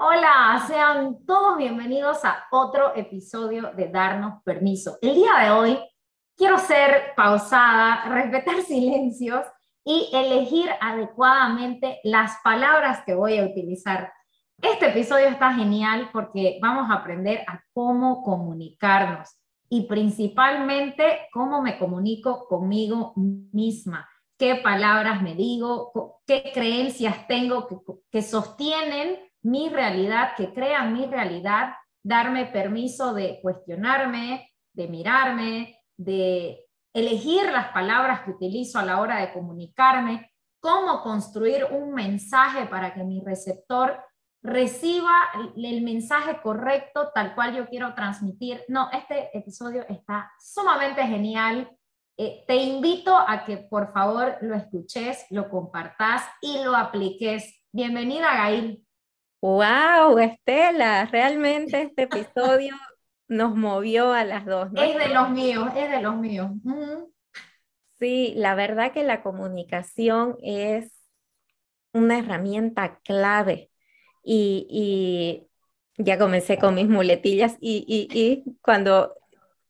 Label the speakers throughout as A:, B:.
A: Hola, sean todos bienvenidos a otro episodio de Darnos Permiso. El día de hoy quiero ser pausada, respetar silencios y elegir adecuadamente las palabras que voy a utilizar. Este episodio está genial porque vamos a aprender a cómo comunicarnos y principalmente cómo me comunico conmigo misma, qué palabras me digo, qué creencias tengo que, que sostienen mi realidad, que crean mi realidad, darme permiso de cuestionarme, de mirarme, de elegir las palabras que utilizo a la hora de comunicarme, cómo construir un mensaje para que mi receptor reciba el mensaje correcto tal cual yo quiero transmitir. No, este episodio está sumamente genial. Eh, te invito a que por favor lo escuches, lo compartas y lo apliques. Bienvenida, Gail.
B: Wow, Estela, realmente este episodio nos movió a las dos.
A: Es de los míos, es de los míos.
B: Sí, la verdad que la comunicación es una herramienta clave y, ya comencé con mis muletillas y, y, cuando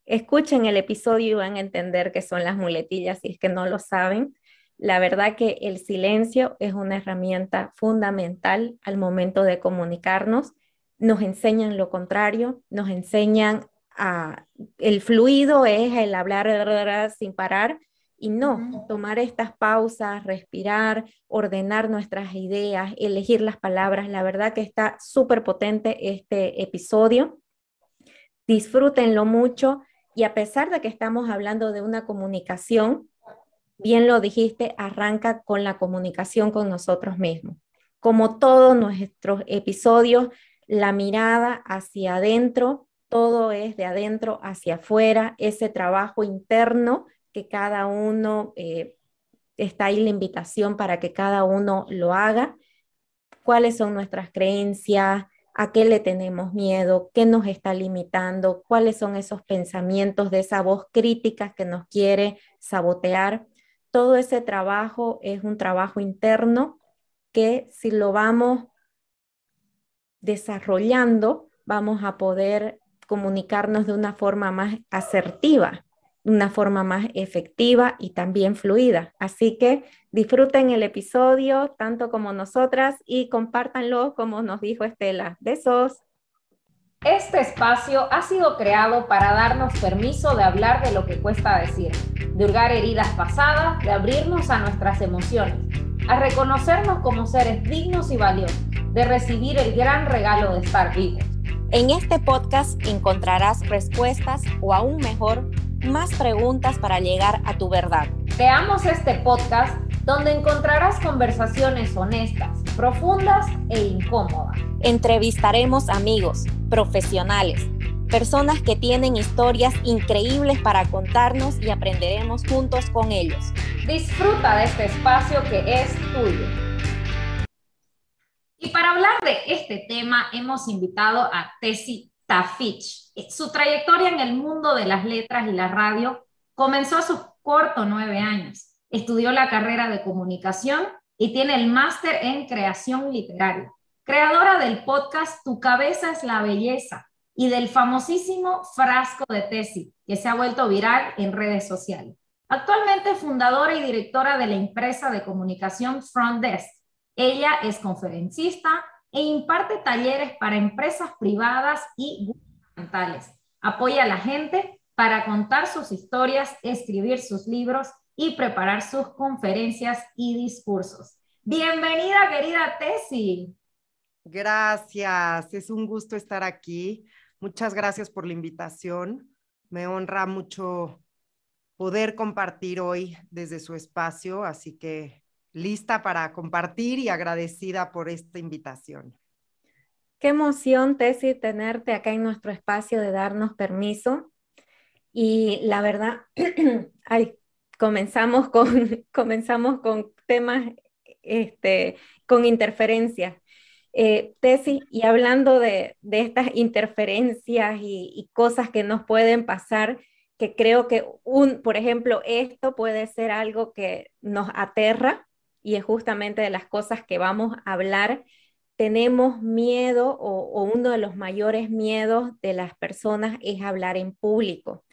B: escuchen el episodio van a entender qué son las muletillas si es que no lo saben. La verdad que el silencio es una herramienta fundamental al momento de comunicarnos. Nos enseñan lo contrario, nos enseñan a el fluido es el hablar sin parar y no, tomar estas pausas, respirar, ordenar nuestras ideas, elegir las palabras. La verdad que está súper potente este episodio. Disfrútenlo mucho y a pesar de que estamos hablando de una comunicación, bien lo dijiste, arranca con la comunicación con nosotros mismos. Como todos nuestros episodios, la mirada hacia adentro, todo es de adentro hacia afuera, ese trabajo interno que cada uno, eh, está ahí la invitación para que cada uno lo haga, cuáles son nuestras creencias, a qué le tenemos miedo, qué nos está limitando, cuáles son esos pensamientos de esa voz crítica que nos quiere sabotear todo ese trabajo es un trabajo interno que si lo vamos desarrollando, vamos a poder comunicarnos de una forma más asertiva, una forma más efectiva y también fluida. Así que disfruten el episodio tanto como nosotras y compártanlo como nos dijo Estela. Besos.
A: Este espacio ha sido creado para darnos permiso de hablar de lo que cuesta decir, de hurgar heridas pasadas, de abrirnos a nuestras emociones, a reconocernos como seres dignos y valiosos, de recibir el gran regalo de estar vivos.
B: En este podcast encontrarás respuestas o aún mejor, más preguntas para llegar a tu verdad.
A: Creamos este podcast donde encontrarás conversaciones honestas, profundas e incómodas.
B: Entrevistaremos amigos, profesionales, personas que tienen historias increíbles para contarnos y aprenderemos juntos con ellos.
A: Disfruta de este espacio que es tuyo. Y para hablar de este tema hemos invitado a Tessie Tafich. Su trayectoria en el mundo de las letras y la radio comenzó a sus cortos nueve años. Estudió la carrera de comunicación y tiene el máster en creación literaria creadora del podcast Tu cabeza es la belleza y del famosísimo frasco de tesis que se ha vuelto viral en redes sociales. Actualmente fundadora y directora de la empresa de comunicación Front Desk. Ella es conferencista e imparte talleres para empresas privadas y gubernamentales. Apoya a la gente para contar sus historias, escribir sus libros y preparar sus conferencias y discursos. Bienvenida, querida Tesi.
C: Gracias, es un gusto estar aquí. Muchas gracias por la invitación. Me honra mucho poder compartir hoy desde su espacio, así que lista para compartir y agradecida por esta invitación.
B: Qué emoción, Tessy, tenerte acá en nuestro espacio de darnos permiso. Y la verdad, comenzamos con, comenzamos con temas este, con interferencia. Eh, y hablando de, estas interferencias y, cosas que nos pueden pasar, que creo que, un, por ejemplo, esto puede ser algo que nos aterra y es justamente de las cosas que vamos a hablar. tenemos miedo o, uno de los mayores miedos de las personas es hablar en público.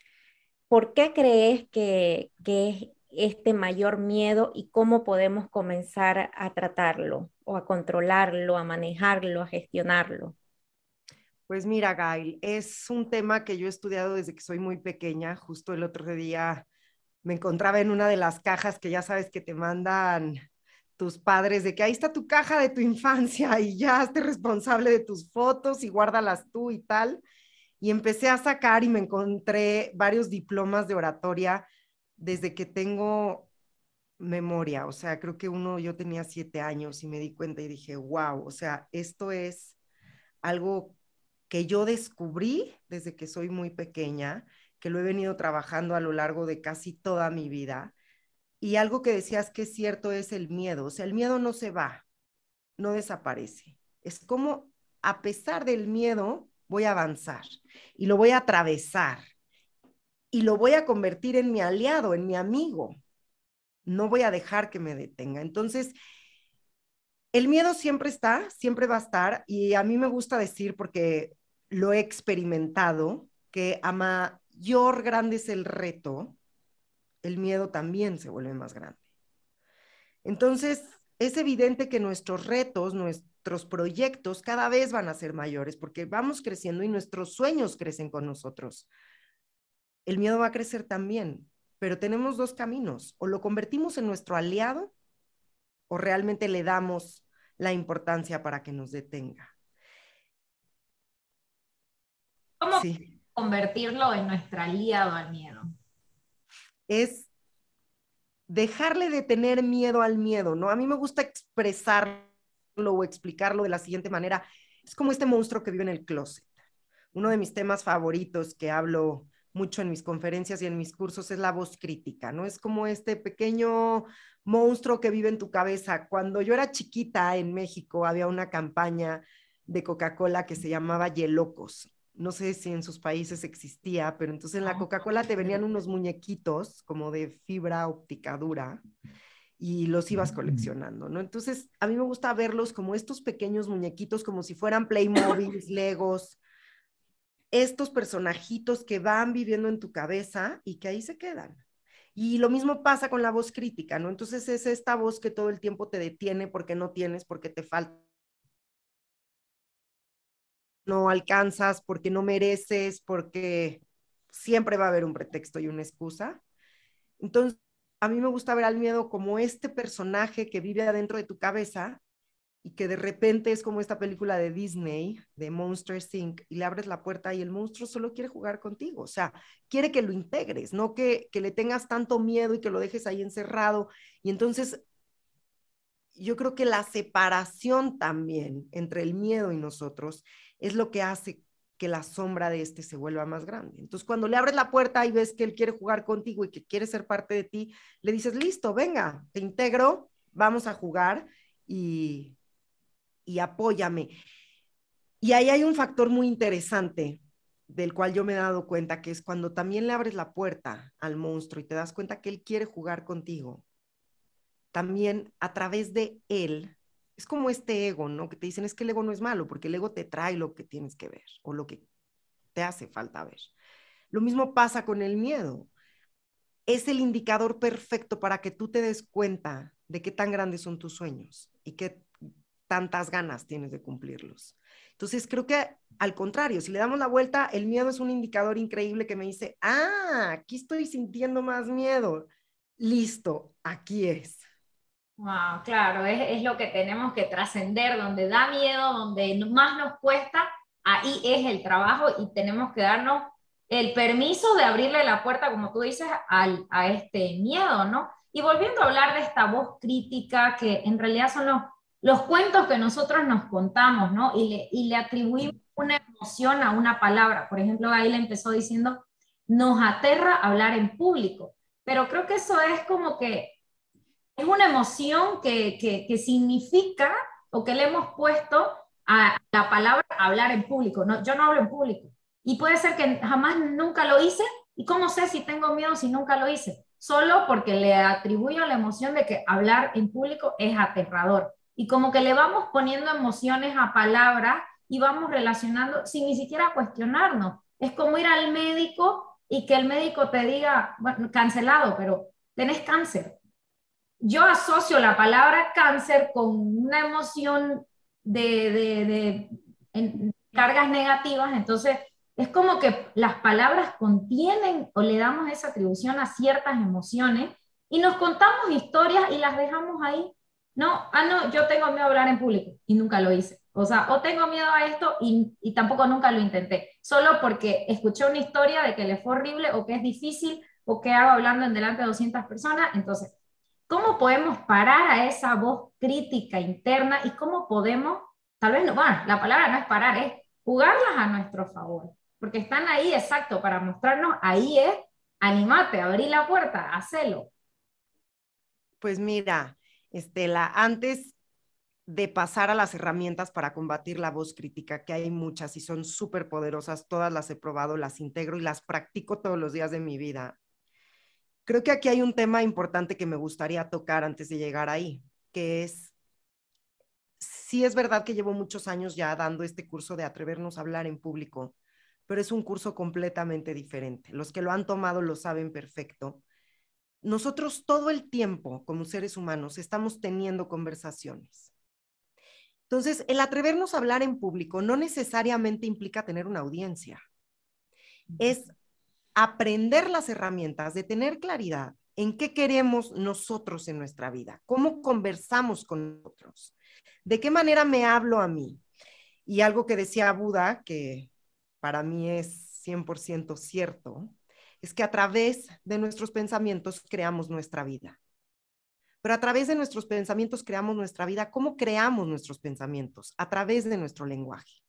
B: ¿Por qué crees que, que es este mayor miedo y cómo podemos comenzar a tratarlo o a controlarlo, a manejarlo, a gestionarlo?
C: Pues mira, Gail, es un tema que yo he estudiado desde que soy muy pequeña. Justo el otro día me encontraba en una de las cajas que ya sabes que te mandan tus padres de que ahí está tu caja de tu infancia y ya esté responsable de tus fotos y guárdalas tú y tal. Y empecé a sacar y me encontré varios diplomas de oratoria desde que tengo memoria. O sea, creo que uno, yo tenía siete años y me di cuenta y dije, wow, o sea, esto es algo que yo descubrí desde que soy muy pequeña, que lo he venido trabajando a lo largo de casi toda mi vida. Y algo que decías que es cierto es el miedo. O sea, el miedo no se va, no desaparece. Es como a pesar del miedo, voy a avanzar y lo voy a atravesar y lo voy a convertir en mi aliado, en mi amigo. No voy a dejar que me detenga. Entonces, el miedo siempre está, siempre va a estar, y a mí me gusta decir, porque lo he experimentado, que a mayor grande es el reto, el miedo también se vuelve más grande. Entonces, es evidente que nuestros retos, nuestros proyectos cada vez van a ser mayores porque vamos creciendo y nuestros sueños crecen con nosotros. El miedo va a crecer también, pero tenemos dos caminos, o lo convertimos en nuestro aliado o realmente le damos la importancia para que nos detenga.
A: ¿Cómo convertirlo en nuestro aliado al miedo?
C: Es dejarle de tener miedo al miedo, ¿no? A mí me gusta expresarlo o explicarlo de la siguiente manera. Es como este monstruo que vive en el closet. Uno de mis temas favoritos que hablo mucho en mis conferencias y en mis cursos es la voz crítica, ¿no? Es como este pequeño monstruo que vive en tu cabeza. Cuando yo era chiquita en México había una campaña de Coca-Cola que se llamaba Yelocos. No sé si en sus países existía, pero entonces en la Coca-Cola te venían unos muñequitos como de fibra óptica dura y los ibas coleccionando, ¿no? Entonces, a mí me gusta verlos como estos pequeños muñequitos, como si fueran Playmobil, Legos, estos personajitos que van viviendo en tu cabeza y que ahí se quedan. Y lo mismo pasa con la voz crítica, ¿no? Entonces es esta voz que todo el tiempo te detiene porque no tienes, porque te falta no alcanzas, porque no mereces, porque siempre va a haber un pretexto y una excusa. Entonces, a mí me gusta ver al miedo como este personaje que vive adentro de tu cabeza y que de repente es como esta película de Disney, de Monster Inc., y le abres la puerta y el monstruo solo quiere jugar contigo, o sea, quiere que lo integres, no que, que le tengas tanto miedo y que lo dejes ahí encerrado. Y entonces, yo creo que la separación también entre el miedo y nosotros es lo que hace que la sombra de este se vuelva más grande. Entonces, cuando le abres la puerta y ves que él quiere jugar contigo y que quiere ser parte de ti, le dices, listo, venga, te integro, vamos a jugar y y apóyame. Y ahí hay un factor muy interesante del cual yo me he dado cuenta, que es cuando también le abres la puerta al monstruo y te das cuenta que él quiere jugar contigo, también a través de él, es como este ego, ¿no? Que te dicen es que el ego no es malo, porque el ego te trae lo que tienes que ver o lo que te hace falta ver. Lo mismo pasa con el miedo. Es el indicador perfecto para que tú te des cuenta de qué tan grandes son tus sueños y qué tantas ganas tienes de cumplirlos. Entonces, creo que al contrario, si le damos la vuelta, el miedo es un indicador increíble que me dice, ah, aquí estoy sintiendo más miedo. Listo, aquí es.
A: Wow, claro, es, es lo que tenemos que trascender, donde da miedo, donde más nos cuesta, ahí es el trabajo y tenemos que darnos el permiso de abrirle la puerta, como tú dices, al, a este miedo, ¿no? Y volviendo a hablar de esta voz crítica, que en realidad son los los cuentos que nosotros nos contamos, ¿no? Y le, y le atribuimos una emoción a una palabra. Por ejemplo, ahí le empezó diciendo, nos aterra hablar en público. Pero creo que eso es como que es una emoción que, que, que significa o que le hemos puesto a la palabra hablar en público. No, yo no hablo en público. Y puede ser que jamás nunca lo hice. ¿Y cómo sé si tengo miedo si nunca lo hice? Solo porque le atribuyo la emoción de que hablar en público es aterrador. y como que le vamos poniendo emociones a palabras y vamos relacionando sin ni siquiera cuestionarnos. Es como ir al médico y que el médico te diga, bueno, cancelado, pero tenés cáncer. Yo asocio la palabra cáncer con una emoción de, cargas negativas, entonces es como que las palabras contienen o le damos esa atribución a ciertas emociones y nos contamos historias y las dejamos ahí. No, ah, no, yo tengo miedo a hablar en público y nunca lo hice. O sea, o tengo miedo a esto y, y tampoco nunca lo intenté. Solo porque escuché una historia de que le fue horrible o que es difícil o que hago hablando en delante de 200 personas. Entonces, ¿cómo podemos parar a esa voz crítica interna y cómo podemos, tal vez no, bueno, la palabra no es parar, es jugarlas a nuestro favor? porque están ahí, exacto, para mostrarnos, ahí es, animate, abrí la puerta, hacelo.
C: Pues mira, Estela, antes de pasar a las herramientas para combatir la voz crítica, que hay muchas y son súper poderosas, todas las he probado, las integro y las practico todos los días de mi vida. Creo que aquí hay un tema importante que me gustaría tocar antes de llegar ahí, que es, sí es verdad que llevo muchos años ya dando este curso de atrevernos a hablar en público, pero es un curso completamente diferente. Los que lo han tomado lo saben perfecto. Nosotros todo el tiempo, como seres humanos, estamos teniendo conversaciones. Entonces, el atrevernos a hablar en público no necesariamente implica tener una audiencia. Es aprender las herramientas de tener claridad en qué queremos nosotros en nuestra vida, cómo conversamos con otros, de qué manera me hablo a mí. Y algo que decía Buda, que para mí es 100% cierto, es que a través de nuestros pensamientos creamos nuestra vida. Pero a través de nuestros pensamientos creamos nuestra vida. ¿Cómo creamos nuestros pensamientos? A través de nuestro lenguaje.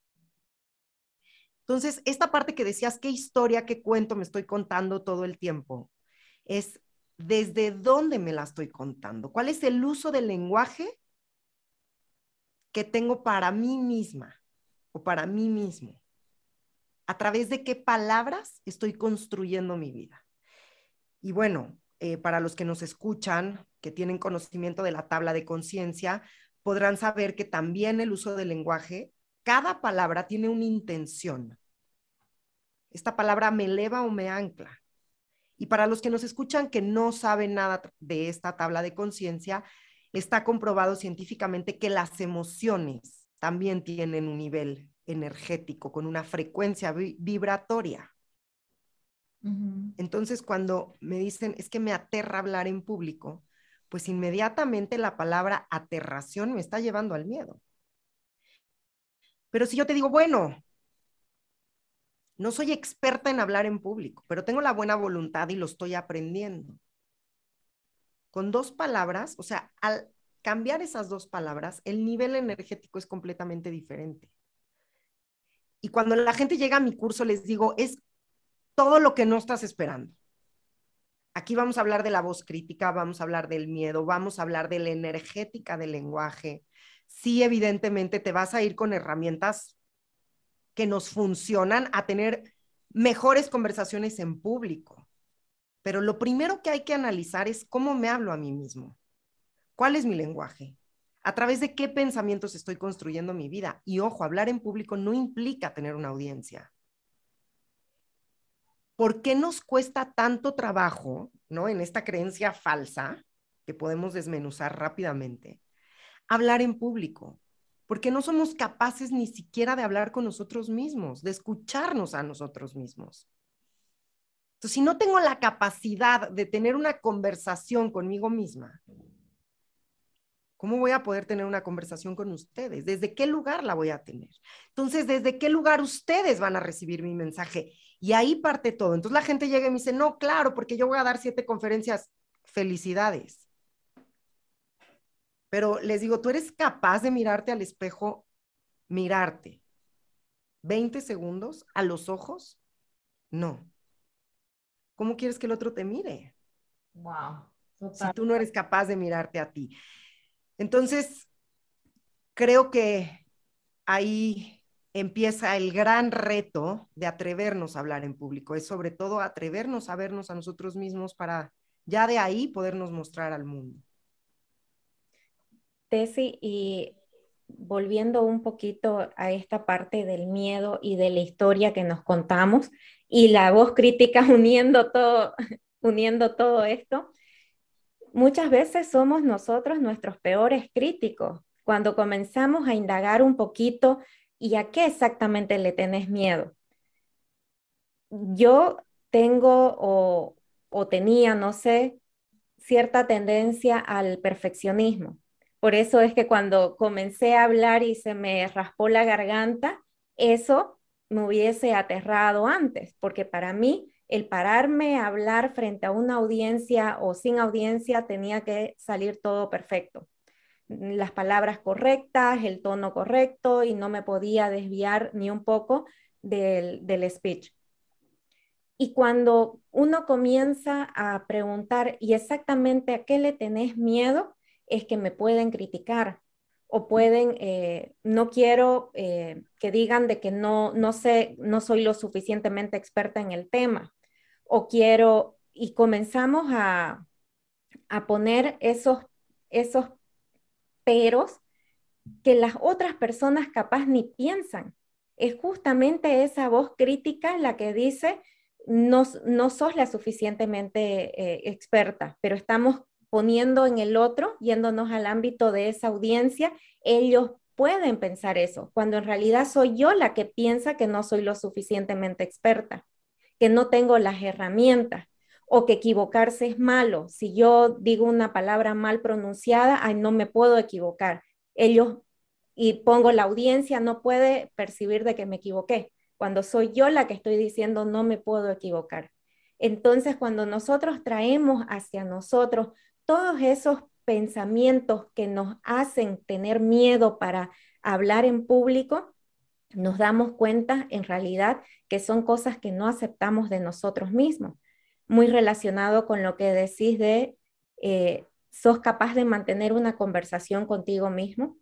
C: Entonces, esta parte que decías, qué historia, qué cuento me estoy contando todo el tiempo, es desde dónde me la estoy contando. ¿Cuál es el uso del lenguaje que tengo para mí misma o para mí mismo? a través de qué palabras estoy construyendo mi vida. Y bueno, eh, para los que nos escuchan, que tienen conocimiento de la tabla de conciencia, podrán saber que también el uso del lenguaje, cada palabra tiene una intención. Esta palabra me eleva o me ancla. Y para los que nos escuchan que no saben nada de esta tabla de conciencia, está comprobado científicamente que las emociones también tienen un nivel energético, con una frecuencia vibratoria. Entonces, cuando me dicen, es que me aterra hablar en público, pues inmediatamente la palabra aterración me está llevando al miedo. Pero si yo te digo, bueno, no soy experta en hablar en público, pero tengo la buena voluntad y lo estoy aprendiendo. Con dos palabras, o sea, al cambiar esas dos palabras, el nivel energético es completamente diferente. Y cuando la gente llega a mi curso, les digo, es todo lo que no estás esperando. Aquí vamos a hablar de la voz crítica, vamos a hablar del miedo, vamos a hablar de la energética del lenguaje. Sí, evidentemente te vas a ir con herramientas que nos funcionan a tener mejores conversaciones en público. Pero lo primero que hay que analizar es cómo me hablo a mí mismo. ¿Cuál es mi lenguaje? a través de qué pensamientos estoy construyendo mi vida. Y ojo, hablar en público no implica tener una audiencia. ¿Por qué nos cuesta tanto trabajo, ¿no? En esta creencia falsa que podemos desmenuzar rápidamente, hablar en público? Porque no somos capaces ni siquiera de hablar con nosotros mismos, de escucharnos a nosotros mismos. Entonces, si no tengo la capacidad de tener una conversación conmigo misma, ¿Cómo voy a poder tener una conversación con ustedes? ¿Desde qué lugar la voy a tener? Entonces, ¿desde qué lugar ustedes van a recibir mi mensaje? Y ahí parte todo. Entonces la gente llega y me dice, no, claro, porque yo voy a dar siete conferencias. Felicidades. Pero les digo, ¿tú eres capaz de mirarte al espejo, mirarte 20 segundos a los ojos? No. ¿Cómo quieres que el otro te mire?
A: Wow.
C: Si tú no eres capaz de mirarte a ti. Entonces, creo que ahí empieza el gran reto de atrevernos a hablar en público, es sobre todo atrevernos a vernos a nosotros mismos para ya de ahí podernos mostrar al mundo.
B: Tessy, y volviendo un poquito a esta parte del miedo y de la historia que nos contamos y la voz crítica uniendo todo, uniendo todo esto, muchas veces somos nosotros nuestros peores críticos. Cuando comenzamos a indagar un poquito y a qué exactamente le tenés miedo. Yo tengo o, o tenía, no sé, cierta tendencia al perfeccionismo. Por eso es que cuando comencé a hablar y se me raspó la garganta, eso me hubiese aterrado antes, porque para mí el pararme a hablar frente a una audiencia o sin audiencia tenía que salir todo perfecto. Las palabras correctas, el tono correcto y no me podía desviar ni un poco del, del speech. Y cuando uno comienza a preguntar, ¿y exactamente a qué le tenés miedo? Es que me pueden criticar o pueden, eh, no quiero eh, que digan de que no, no sé, no soy lo suficientemente experta en el tema o quiero, y comenzamos a, poner esos, esos peros que las otras personas capaz ni piensan. Es justamente esa voz crítica la que dice, no, no sos la suficientemente eh, experta, pero estamos poniendo en el otro, yéndonos al ámbito de esa audiencia, ellos pueden pensar eso, cuando en realidad soy yo la que piensa que no soy lo suficientemente experta que no tengo las herramientas o que equivocarse es malo. Si yo digo una palabra mal pronunciada, ay, no me puedo equivocar. Ellos, y pongo la audiencia, no puede percibir de que me equivoqué, cuando soy yo la que estoy diciendo no me puedo equivocar. Entonces, cuando nosotros traemos hacia nosotros todos esos pensamientos que nos hacen tener miedo para hablar en público, nos damos cuenta en realidad que son cosas que no aceptamos de nosotros mismos. Muy relacionado con lo que decís de, eh, sos capaz de mantener una conversación contigo mismo,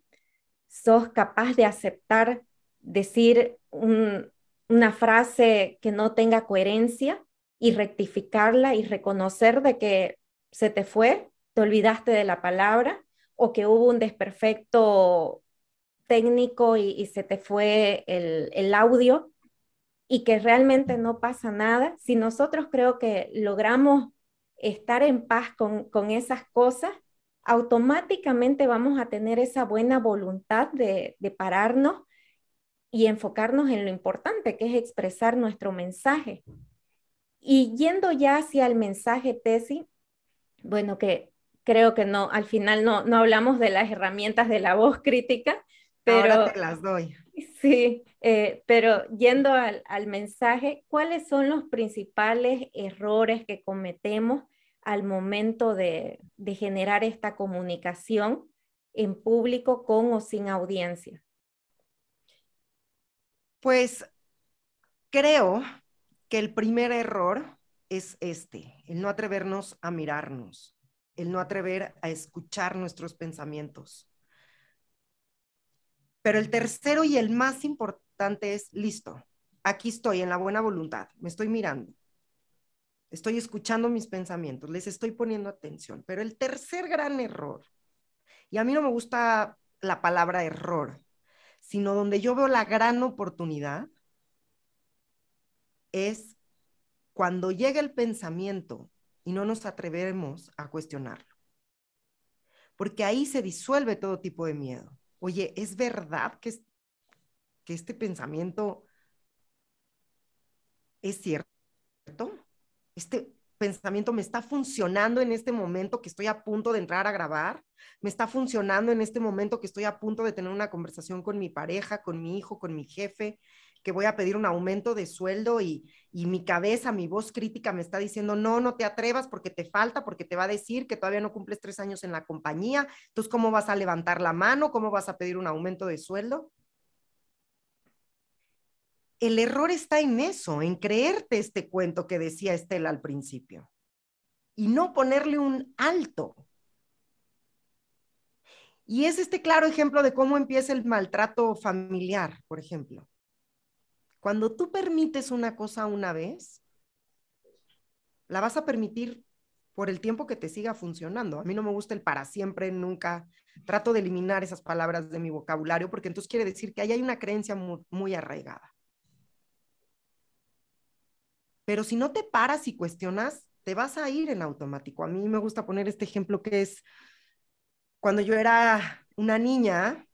B: sos capaz de aceptar decir una frase que no tenga coherencia y rectificarla y reconocer de que se te fue, te olvidaste de la palabra o que hubo un desperfecto técnico y, se te fue el, audio y que realmente no pasa nada, si nosotros creo que logramos estar en paz con, con esas cosas, automáticamente vamos a tener esa buena voluntad de, de pararnos y enfocarnos en lo importante, que es expresar nuestro mensaje. Y yendo ya hacia el mensaje tesis, bueno, que creo que no, al final no, no hablamos de las herramientas de la voz crítica, pero,
C: Ahora te las doy.
B: Sí, eh, pero yendo al, mensaje, ¿cuáles son los principales errores que cometemos al momento de, de generar esta comunicación en público con o sin audiencia?
C: Pues creo que el primer error es este, el no atrevernos a mirarnos, el no atrever a escuchar nuestros pensamientos. Pero el tercero y el más importante es, listo, aquí estoy en la buena voluntad, me estoy mirando, estoy escuchando mis pensamientos, les estoy poniendo atención. Pero el tercer gran error, y a mí no me gusta la palabra error, sino donde yo veo la gran oportunidad, es cuando llega el pensamiento y no nos atrevemos a cuestionarlo. Porque ahí se disuelve todo tipo de miedo oye, ¿es verdad que, que este pensamiento es cierto? Este pensamiento me está funcionando en este momento que estoy a punto de entrar a grabar, me está funcionando en este momento que estoy a punto de tener una conversación con mi pareja, con mi hijo, con mi jefe, que voy a pedir un aumento de sueldo y, mi cabeza, mi voz crítica me está diciendo, no, no te atrevas porque te falta, porque te va a decir que todavía no cumples tres años en la compañía, entonces, ¿cómo vas a levantar la mano? ¿Cómo vas a pedir un aumento de sueldo? El error está en eso, en creerte este cuento que decía Estela al principio y no ponerle un alto. Y es este claro ejemplo de cómo empieza el maltrato familiar, por ejemplo. Cuando tú permites una cosa una vez, la vas a permitir por el tiempo que te siga funcionando. A mí no me gusta el para siempre, nunca. Trato de eliminar esas palabras de mi vocabulario porque entonces quiere decir que ahí hay una creencia muy, arraigada. Pero si no te paras y cuestionas, te vas a ir en automático. A mí me gusta poner este ejemplo que es cuando yo era una niña,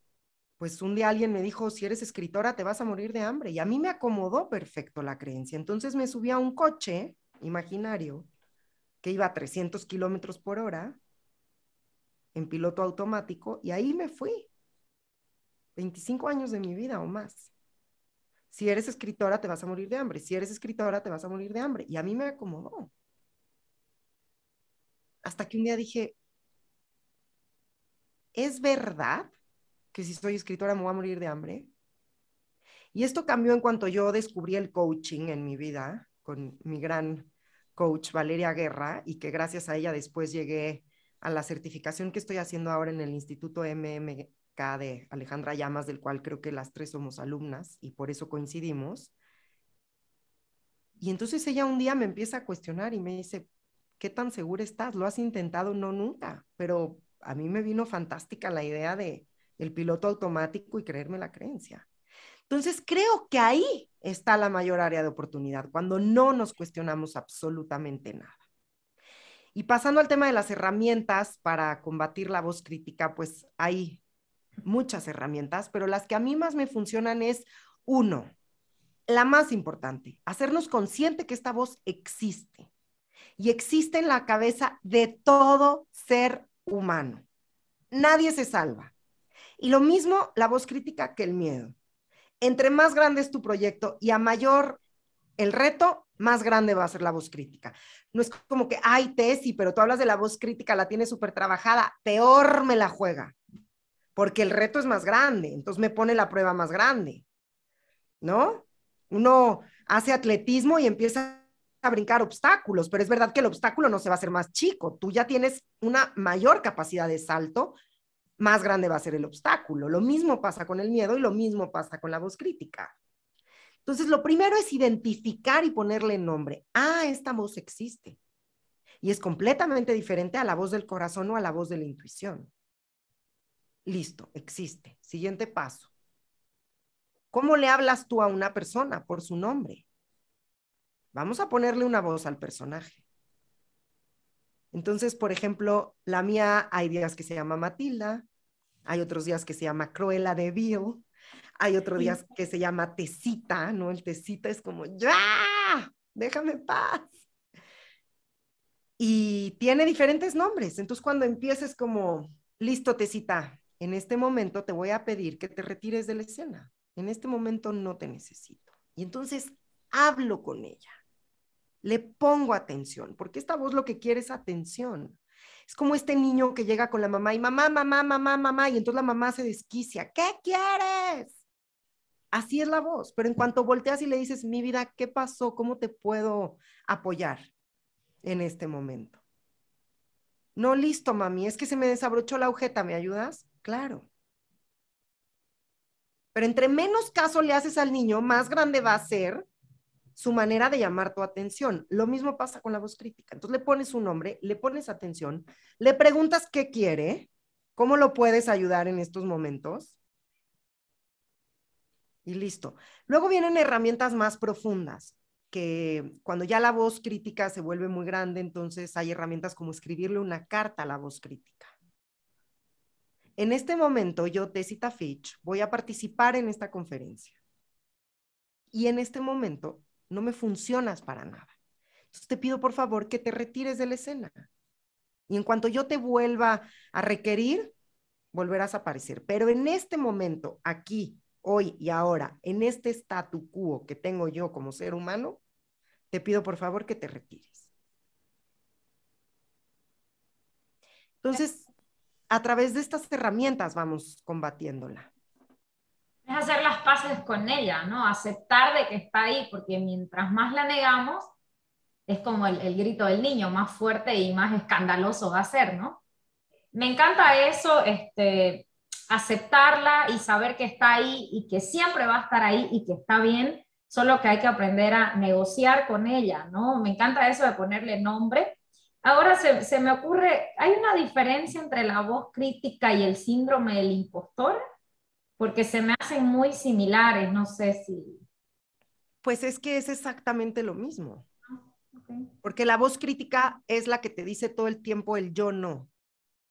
C: pues un día alguien me dijo, si eres escritora te vas a morir de hambre. Y a mí me acomodó perfecto la creencia. Entonces me subí a un coche imaginario que iba a 300 kilómetros por hora en piloto automático y ahí me fui. 25 años de mi vida o más. Si eres escritora, te vas a morir de hambre. Si eres escritora, te vas a morir de hambre. Y a mí me acomodó. Hasta que un día dije, ¿es verdad que si soy escritora me voy a morir de hambre? Y esto cambió en cuanto yo descubrí el coaching en mi vida con mi gran coach Valeria Guerra y que gracias a ella después llegué a la certificación que estoy haciendo ahora en el Instituto MMK de Alejandra Llamas, del cual creo que las tres somos alumnas y por eso coincidimos. Y entonces ella un día me empieza a cuestionar y me dice, ¿qué tan segura estás? ¿Lo has intentado? No, nunca. Pero a mí me vino fantástica la idea de el piloto automático y creerme la creencia. Entonces, creo que ahí está la mayor área de oportunidad, cuando no nos cuestionamos absolutamente nada. Y pasando al tema de las herramientas para combatir la voz crítica, pues hay muchas herramientas, pero las que a mí más me funcionan es, uno, la más importante, hacernos consciente que esta voz existe y existe en la cabeza de todo ser humano. Nadie se salva. Y lo mismo la voz crítica que el miedo entre más grande es tu proyecto y a mayor el reto, más grande va a ser la voz crítica. No es como que, ay, Tesi, pero tú hablas de la voz crítica, la tienes súper trabajada, peor me la juega, porque el reto es más grande, entonces me pone la prueba más grande, ¿no? Uno hace atletismo y empieza a brincar obstáculos, pero es verdad que el obstáculo no se va a hacer más chico, tú ya tienes una mayor capacidad de salto más grande va a ser el obstáculo. Lo mismo pasa con el miedo y lo mismo pasa con la voz crítica. Entonces, lo primero es identificar y ponerle nombre. Ah, esta voz existe. Y es completamente diferente a la voz del corazón o a la voz de la intuición. Listo, existe. Siguiente paso. ¿Cómo le hablas tú a una persona por su nombre? Vamos a ponerle una voz al personaje. Entonces, por ejemplo, la mía hay días que se llama Matilda, hay otros días que se llama Cruella de Vil, hay otros días que se llama Tecita, ¿no? El Tecita es como, ya, déjame paz. Y tiene diferentes nombres. Entonces, cuando empieces como, listo, Tecita, en este momento te voy a pedir que te retires de la escena. En este momento no te necesito. Y entonces hablo con ella. Le pongo atención, porque esta voz lo que quiere es atención. Es como este niño que llega con la mamá y mamá, mamá, mamá, mamá, y entonces la mamá se desquicia. ¿Qué quieres? Así es la voz, pero en cuanto volteas y le dices, mi vida, ¿qué pasó? ¿Cómo te puedo apoyar en este momento? No, listo, mami, es que se me desabrochó la agujeta, ¿me ayudas? Claro. Pero entre menos caso le haces al niño, más grande va a ser su manera de llamar tu atención. Lo mismo pasa con la voz crítica. Entonces le pones un nombre, le pones atención, le preguntas qué quiere, cómo lo puedes ayudar en estos momentos. Y listo. Luego vienen herramientas más profundas, que cuando ya la voz crítica se vuelve muy grande, entonces hay herramientas como escribirle una carta a la voz crítica. En este momento, yo, Tessita Fitch, voy a participar en esta conferencia. Y en este momento no me funcionas para nada. Entonces te pido por favor que te retires de la escena. Y en cuanto yo te vuelva a requerir, volverás a aparecer. Pero en este momento, aquí, hoy y ahora, en este statu quo que tengo yo como ser humano, te pido por favor que te retires. Entonces, a través de estas herramientas vamos combatiéndola
A: es hacer las paces con ella, ¿no? Aceptar de que está ahí, porque mientras más la negamos, es como el, grito del niño, más fuerte y más escandaloso va a ser, ¿no? Me encanta eso, este, aceptarla y saber que está ahí y que siempre va a estar ahí y que está bien, solo que hay que aprender a negociar con ella, ¿no? Me encanta eso de ponerle nombre ahora se, me ocurre, ¿hay una diferencia entre la voz crítica y el síndrome del impostor? Porque se me hacen muy similares, no sé si...
C: Pues es que es exactamente lo mismo. Porque la voz crítica es la que te dice todo el tiempo el yo no.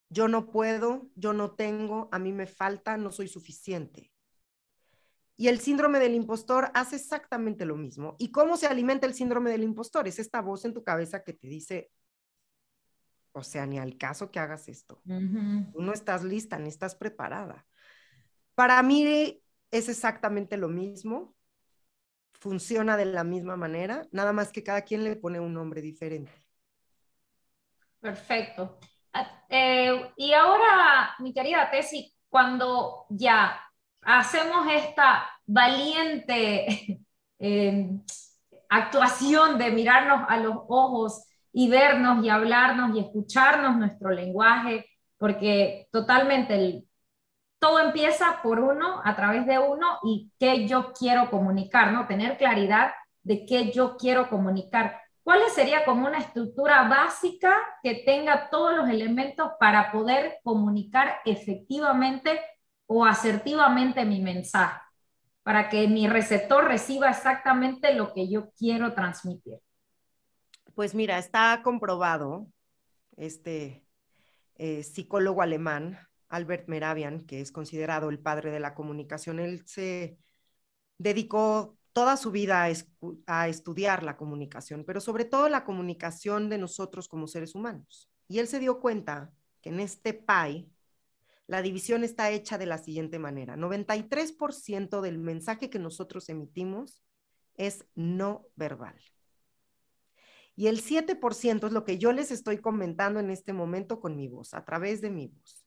C: Yo no puedo, yo no tengo, a mí me falta, no soy suficiente. Y el síndrome del impostor hace exactamente lo mismo. ¿Y cómo se alimenta el síndrome del impostor? Es esta voz en tu cabeza que te dice, o sea, ni al caso que hagas esto. Tú no estás lista, ni estás preparada. Para mí es exactamente lo mismo funciona de la misma manera, nada más que cada quien le pone un nombre diferente.
A: Perfecto. Ah, eh, y ahora, mi querida Tessy, cuando ya hacemos esta valiente eh, actuación de mirarnos a los ojos y vernos y hablarnos y escucharnos nuestro lenguaje, porque totalmente el, todo empieza por uno, a través de uno y qué yo quiero comunicar, ¿no? Tener claridad de qué yo quiero comunicar. ¿Cuál sería como una estructura básica que tenga todos los elementos para poder comunicar efectivamente o asertivamente mi mensaje? Para que mi receptor reciba exactamente lo que yo quiero transmitir.
C: Pues mira, está comprobado, este eh, psicólogo alemán, Albert Meravian, que es considerado el padre de la comunicación, él se dedicó toda su vida a, estudiar la comunicación, pero sobre todo la comunicación de nosotros como seres humanos. Y él se dio cuenta que en este PAI la división está hecha de la siguiente manera. 93% del mensaje que nosotros emitimos es no verbal. Y el 7% es lo que yo les estoy comentando en este momento con mi voz, a través de mi voz.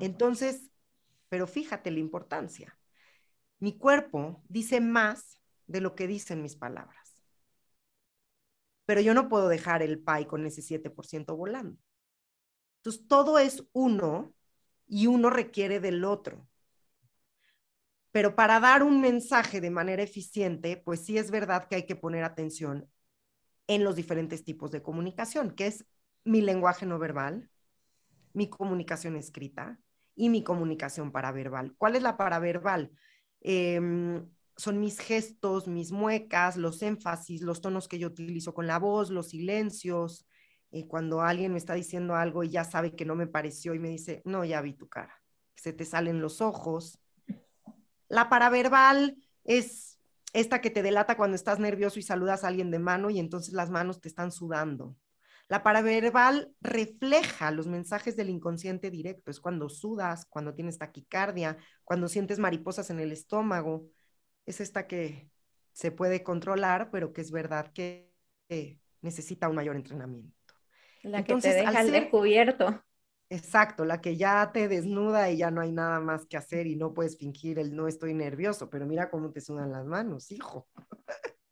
C: Entonces, pero fíjate la importancia. Mi cuerpo dice más de lo que dicen mis palabras. Pero yo no puedo dejar el pie con ese 7% volando. Entonces, todo es uno y uno requiere del otro. Pero para dar un mensaje de manera eficiente, pues sí es verdad que hay que poner atención en los diferentes tipos de comunicación, que es mi lenguaje no verbal, mi comunicación escrita y mi comunicación paraverbal. ¿Cuál es la paraverbal? Em, son mis gestos, mis muecas, los énfasis, los tonos que yo utilizo con la voz, los silencios. Eh, cuando alguien me está diciendo algo y ya sabe que no me pareció y me dice, no, ya vi tu cara, se te salen los ojos. La paraverbal es esta que te delata cuando estás nervioso y saludas a alguien de mano y entonces las manos te están sudando. La paraverbal refleja los mensajes del inconsciente directo. Es cuando sudas, cuando tienes taquicardia, cuando sientes mariposas en el estómago. Es esta que se puede controlar, pero que es verdad que necesita un mayor entrenamiento.
B: La que te deja al descubierto.
C: Exacto, la que ya te desnuda y ya no hay nada más que hacer y no puedes fingir el no estoy nervioso, pero mira cómo te sudan las manos, hijo.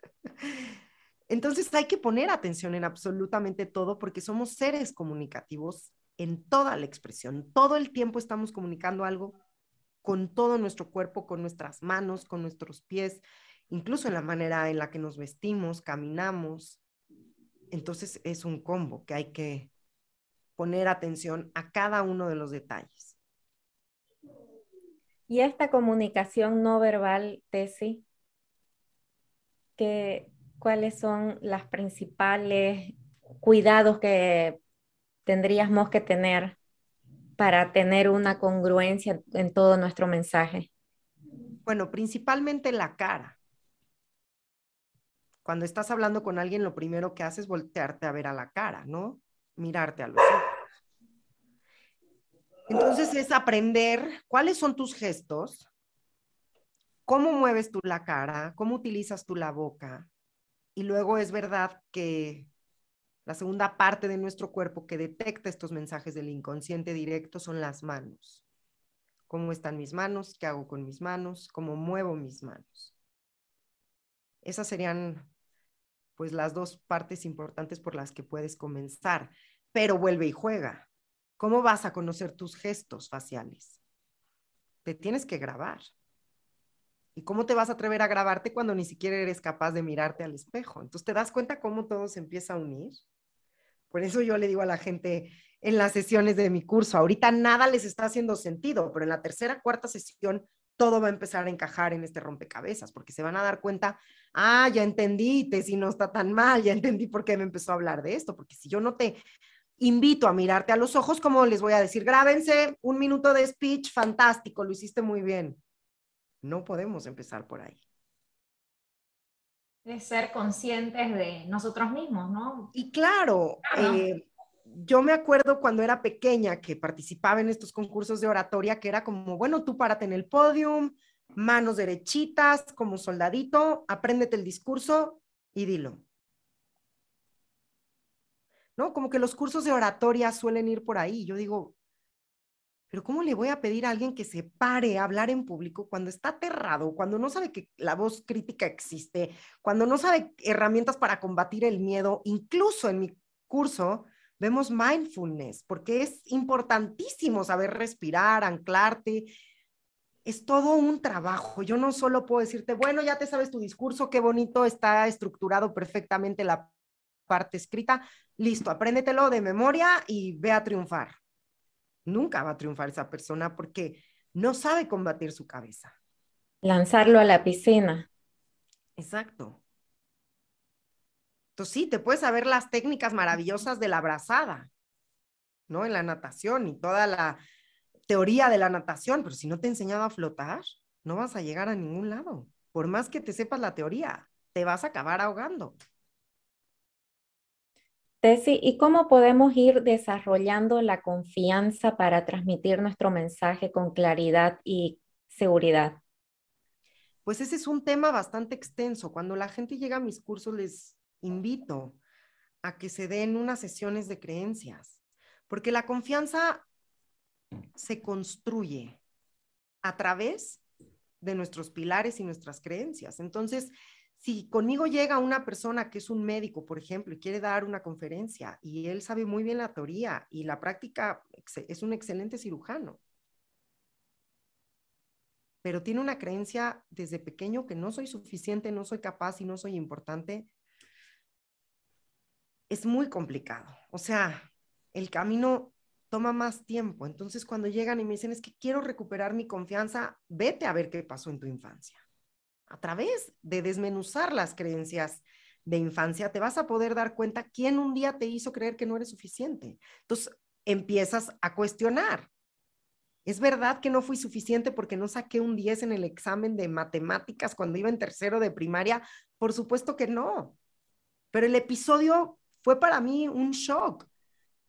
C: Entonces hay que poner atención en absolutamente todo porque somos seres comunicativos en toda la expresión. Todo el tiempo estamos comunicando algo con todo nuestro cuerpo, con nuestras manos, con nuestros pies, incluso en la manera en la que nos vestimos, caminamos. Entonces es un combo que hay que poner atención a cada uno de los detalles.
B: Y esta comunicación no verbal, Tessy, que cuáles son las principales cuidados que tendríamos que tener para tener una congruencia en todo nuestro mensaje?
C: Bueno, principalmente la cara. Cuando estás hablando con alguien, lo primero que haces es voltearte a ver a la cara, ¿no? Mirarte a los ojos. Entonces es aprender cuáles son tus gestos, cómo mueves tú la cara, cómo utilizas tú la boca, y luego es verdad que la segunda parte de nuestro cuerpo que detecta estos mensajes del inconsciente directo son las manos. ¿Cómo están mis manos? ¿Qué hago con mis manos? ¿Cómo muevo mis manos? Esas serían pues las dos partes importantes por las que puedes comenzar, pero vuelve y juega. ¿Cómo vas a conocer tus gestos faciales? Te tienes que grabar. ¿Y cómo te vas a atrever a grabarte cuando ni siquiera eres capaz de mirarte al espejo? Entonces te das cuenta cómo todo se empieza a unir. Por eso yo le digo a la gente en las sesiones de mi curso, ahorita nada les está haciendo sentido, pero en la tercera, cuarta sesión todo va a empezar a encajar en este rompecabezas, porque se van a dar cuenta, ah, ya entendí, te si no está tan mal, ya entendí por qué me empezó a hablar de esto, porque si yo no te invito a mirarte a los ojos, como les voy a decir, grábense un minuto de speech, fantástico, lo hiciste muy bien. No podemos empezar por ahí.
A: De ser conscientes de nosotros mismos, ¿no?
C: Y claro, eh, yo me acuerdo cuando era pequeña que participaba en estos concursos de oratoria, que era como, bueno, tú párate en el podium, manos derechitas, como soldadito, apréndete el discurso y dilo. ¿No? Como que los cursos de oratoria suelen ir por ahí. Yo digo, pero ¿cómo le voy a pedir a alguien que se pare a hablar en público cuando está aterrado, cuando no sabe que la voz crítica existe, cuando no sabe herramientas para combatir el miedo? Incluso en mi curso vemos mindfulness, porque es importantísimo saber respirar, anclarte. Es todo un trabajo. Yo no solo puedo decirte, bueno, ya te sabes tu discurso, qué bonito está estructurado perfectamente la parte escrita. Listo, apréndetelo de memoria y ve a triunfar nunca va a triunfar esa persona porque no sabe combatir su cabeza.
B: Lanzarlo a la piscina.
C: Exacto. Entonces sí, te puedes saber las técnicas maravillosas de la brazada, ¿no? En la natación y toda la teoría de la natación, pero si no te he enseñado a flotar, no vas a llegar a ningún lado. Por más que te sepas la teoría, te vas a acabar ahogando.
B: Tessy, ¿y cómo podemos ir desarrollando la confianza para transmitir nuestro mensaje con claridad y seguridad?
C: Pues ese es un tema bastante extenso. Cuando la gente llega a mis cursos, les invito a que se den unas sesiones de creencias, porque la confianza se construye a través de nuestros pilares y nuestras creencias. Entonces, si conmigo llega una persona que es un médico, por ejemplo, y quiere dar una conferencia y él sabe muy bien la teoría y la práctica es un excelente cirujano, pero tiene una creencia desde pequeño que no soy suficiente, no soy capaz y no soy importante, es muy complicado. O sea, el camino toma más tiempo. Entonces, cuando llegan y me dicen, es que quiero recuperar mi confianza, vete a ver qué pasó en tu infancia a través de desmenuzar las creencias de infancia, te vas a poder dar cuenta quién un día te hizo creer que no eres suficiente. Entonces, empiezas a cuestionar. ¿Es verdad que no fui suficiente porque no saqué un 10 en el examen de matemáticas cuando iba en tercero de primaria? Por supuesto que no. Pero el episodio fue para mí un shock,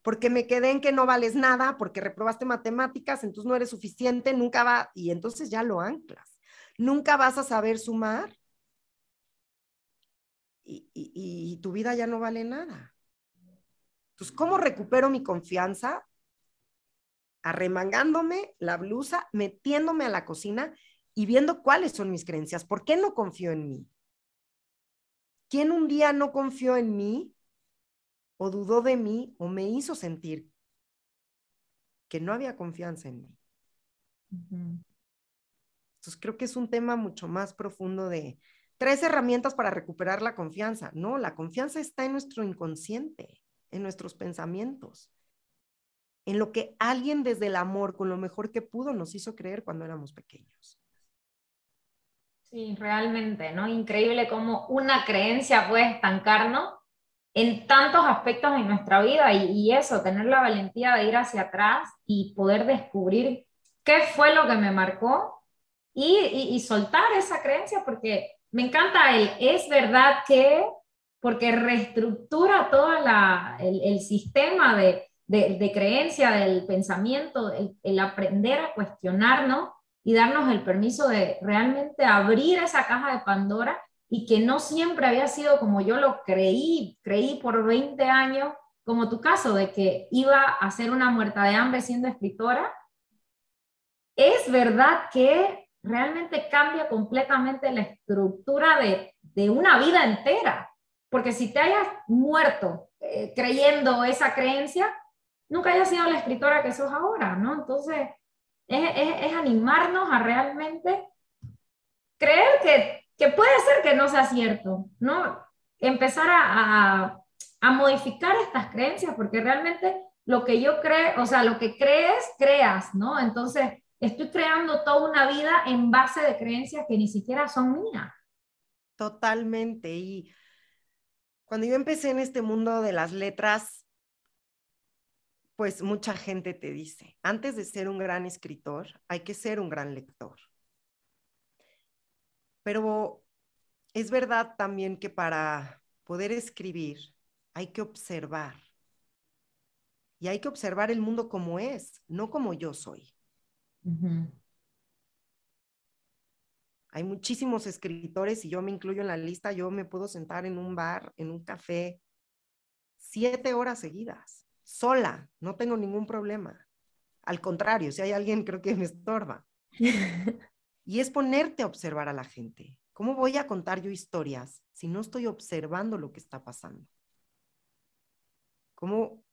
C: porque me quedé en que no vales nada, porque reprobaste matemáticas, entonces no eres suficiente, nunca va, y entonces ya lo anclas nunca vas a saber sumar y, tu vida ya no vale nada. Entonces, ¿cómo recupero mi confianza? Arremangándome la blusa, metiéndome a la cocina y viendo cuáles son mis creencias. ¿Por qué no confío en mí? ¿Quién un día no confió en mí o dudó de mí o me hizo sentir que no había confianza en mí? Entonces creo que es un tema mucho más profundo de tres herramientas para recuperar la confianza. No, la confianza está en nuestro inconsciente, en nuestros pensamientos, en lo que alguien desde el amor, con lo mejor que pudo, nos hizo creer cuando éramos pequeños.
A: Sí, realmente, ¿no? Increíble cómo una creencia puede estancarnos en tantos aspectos de nuestra vida y, y, eso, tener la valentía de ir hacia atrás y poder descubrir qué fue lo que me marcó y, soltar esa creencia porque me encanta el es verdad que, porque reestructura todo el, sistema de, de, creencia, del pensamiento, el, aprender a cuestionarnos y darnos el permiso de realmente abrir esa caja de Pandora y que no siempre había sido como yo lo creí, creí por 20 años, como tu caso, de que iba a ser una muerta de hambre siendo escritora. Es verdad que realmente cambia completamente la estructura de, de una vida entera. Porque si te hayas muerto eh, creyendo esa creencia, nunca hayas sido la escritora que sos ahora, ¿no? Entonces, es, es, animarnos a realmente creer que, que, puede ser que no sea cierto, ¿no? Empezar a, a modificar estas creencias, porque realmente lo que yo creo, o sea, lo que crees, creas, ¿no? Entonces, estoy creando toda una vida en base de creencias que ni siquiera son mías.
C: Totalmente. Y cuando yo empecé en este mundo de las letras, pues mucha gente te dice, antes de ser un gran escritor, hay que ser un gran lector. Pero es verdad también que para poder escribir hay que observar. Y hay que observar el mundo como es, no como yo soy. Hay muchísimos escritores y yo me incluyo en la lista. Yo me puedo sentar en un bar, en un café, siete horas seguidas sola, no tengo ningún problema. Al contrario, si hay alguien creo que me estorba. y es ponerte a observar a la gente. ¿Cómo voy a contar yo historias si no estoy observando lo que está pasando? ¿Cómo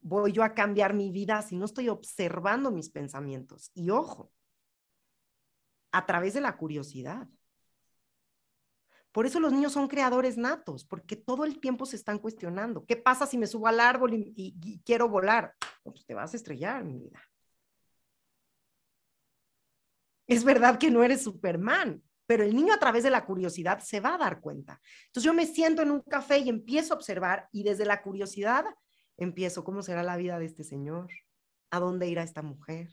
C: voy yo a cambiar mi vida si no estoy observando mis pensamientos? Y ojo, a través de la curiosidad. Por eso los niños son creadores natos, porque todo el tiempo se están cuestionando. ¿Qué pasa si me subo al árbol y, quiero volar? Pues te vas a estrellar, mi vida. Es verdad que no eres Superman, pero el niño a través de la curiosidad se va a dar cuenta. Entonces yo me siento en un café y empiezo a observar y desde la curiosidad empiezo, ¿cómo será la vida de este señor? ¿A dónde irá esta mujer?